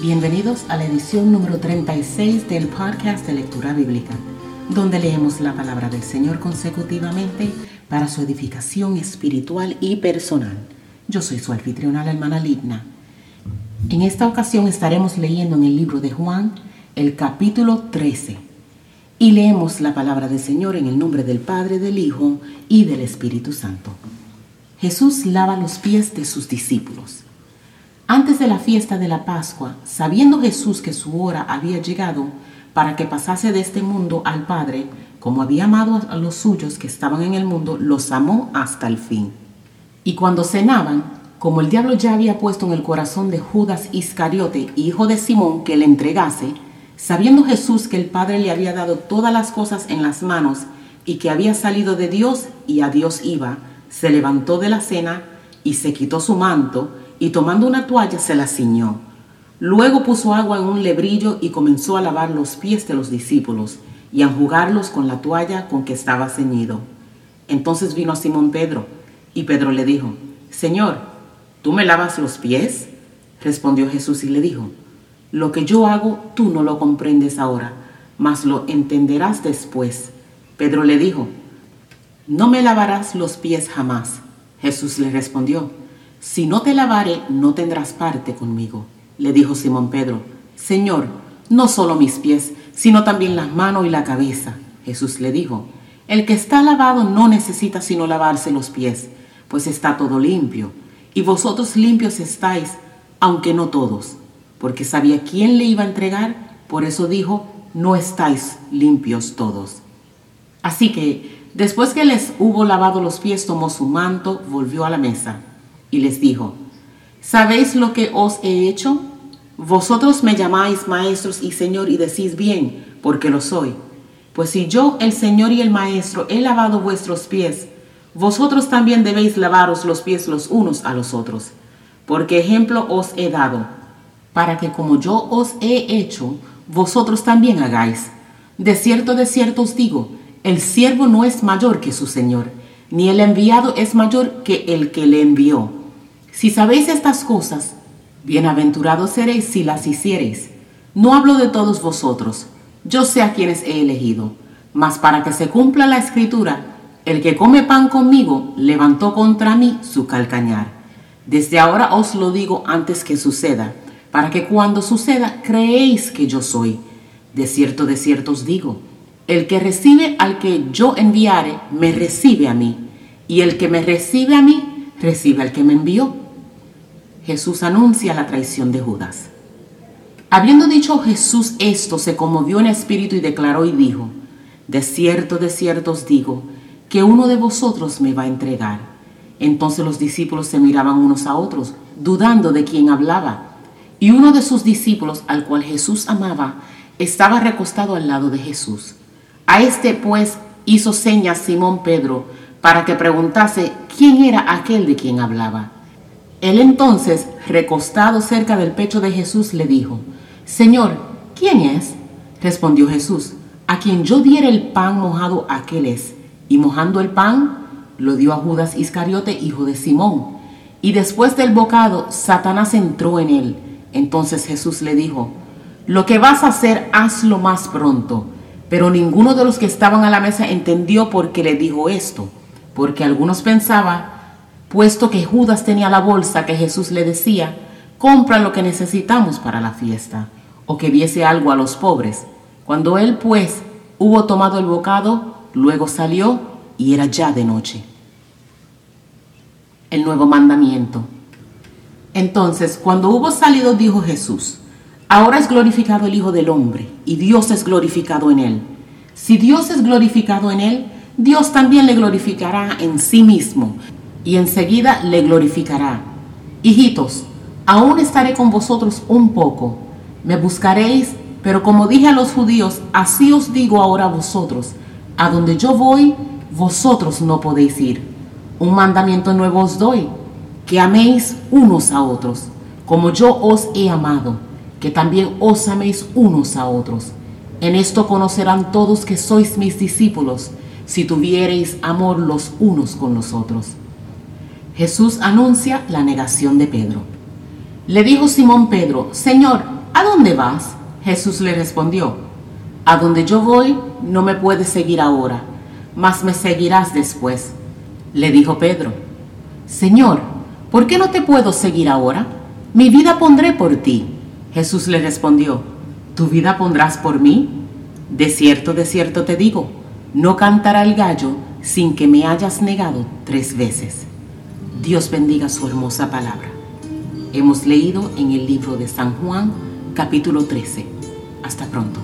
Bienvenidos a la edición número 36 del podcast de lectura bíblica, donde leemos la palabra del Señor consecutivamente para su edificación espiritual y personal. Yo soy su anfitriona, la hermana Ligna. En esta ocasión estaremos leyendo en el libro de Juan el capítulo 13 y leemos la palabra del Señor en el nombre del Padre, del Hijo y del Espíritu Santo. Jesús lava los pies de sus discípulos. Antes de la fiesta de la Pascua, sabiendo Jesús que su hora había llegado para que pasase de este mundo al Padre, como había amado a los suyos que estaban en el mundo, los amó hasta el fin. Y cuando cenaban, como el diablo ya había puesto en el corazón de Judas Iscariote, hijo de Simón, que le entregase, sabiendo Jesús que el Padre le había dado todas las cosas en las manos y que había salido de Dios y a Dios iba, se levantó de la cena y se quitó su manto, y tomando una toalla se la ciñó. Luego puso agua en un lebrillo y comenzó a lavar los pies de los discípulos y a enjugarlos con la toalla con que estaba ceñido. Entonces vino a Simón Pedro y Pedro le dijo, Señor, ¿tú me lavas los pies? Respondió Jesús y le dijo, Lo que yo hago tú no lo comprendes ahora, mas lo entenderás después. Pedro le dijo, No me lavarás los pies jamás. Jesús le respondió, si no te lavare, no tendrás parte conmigo. Le dijo Simón Pedro, Señor, no solo mis pies, sino también las manos y la cabeza. Jesús le dijo, El que está lavado no necesita sino lavarse los pies, pues está todo limpio. Y vosotros limpios estáis, aunque no todos. Porque sabía quién le iba a entregar, por eso dijo, no estáis limpios todos. Así que, después que les hubo lavado los pies, tomó su manto, volvió a la mesa y les dijo, ¿sabéis lo que os he hecho? Vosotros me llamáis maestros y señor y decís bien, porque lo soy. Pues si yo, el Señor y el Maestro, he lavado vuestros pies, vosotros también debéis lavaros los pies los unos a los otros. Porque ejemplo os he dado, para que como yo os he hecho, vosotros también hagáis. De cierto, de cierto os digo, el siervo no es mayor que su Señor, ni el enviado es mayor que el que le envió. Si sabéis estas cosas, bienaventurados seréis si las hiciereis. No hablo de todos vosotros, yo sé a quienes he elegido, mas para que se cumpla la escritura, el que come pan conmigo levantó contra mí su calcañar. Desde ahora os lo digo antes que suceda, para que cuando suceda creéis que yo soy. De cierto, de cierto os digo, el que recibe al que yo enviare, me recibe a mí, y el que me recibe a mí, recibe al que me envió. Jesús anuncia la traición de Judas. Habiendo dicho Jesús esto, se conmovió en espíritu y declaró y dijo, De cierto, de cierto os digo, que uno de vosotros me va a entregar. Entonces los discípulos se miraban unos a otros, dudando de quién hablaba. Y uno de sus discípulos, al cual Jesús amaba, estaba recostado al lado de Jesús. A este pues hizo señas Simón Pedro para que preguntase quién era aquel de quien hablaba. Él entonces, recostado cerca del pecho de Jesús, le dijo, Señor, ¿quién es? Respondió Jesús, a quien yo diera el pan mojado, aquel es. Y mojando el pan, lo dio a Judas Iscariote, hijo de Simón. Y después del bocado, Satanás entró en él. Entonces Jesús le dijo, lo que vas a hacer, hazlo más pronto. Pero ninguno de los que estaban a la mesa entendió por qué le dijo esto, porque algunos pensaban, puesto que Judas tenía la bolsa que Jesús le decía, compra lo que necesitamos para la fiesta, o que viese algo a los pobres. Cuando él pues hubo tomado el bocado, luego salió y era ya de noche. El nuevo mandamiento. Entonces, cuando hubo salido, dijo Jesús, ahora es glorificado el Hijo del Hombre, y Dios es glorificado en él. Si Dios es glorificado en él, Dios también le glorificará en sí mismo y enseguida le glorificará. Hijitos, aún estaré con vosotros un poco. Me buscaréis, pero como dije a los judíos, así os digo ahora a vosotros, a donde yo voy, vosotros no podéis ir. Un mandamiento nuevo os doy, que améis unos a otros, como yo os he amado, que también os améis unos a otros. En esto conocerán todos que sois mis discípulos, si tuviereis amor los unos con los otros. Jesús anuncia la negación de Pedro. Le dijo Simón Pedro, Señor, ¿A dónde vas? Jesús le respondió, A donde yo voy no me puedes seguir ahora, mas me seguirás después. Le dijo Pedro, Señor, ¿por qué no te puedo seguir ahora? Mi vida pondré por ti. Jesús le respondió, ¿tu vida pondrás por mí? De cierto, de cierto te digo, no cantará el gallo sin que me hayas negado tres veces. Dios bendiga su hermosa palabra. Hemos leído en el libro de San Juan, capítulo 13. Hasta pronto.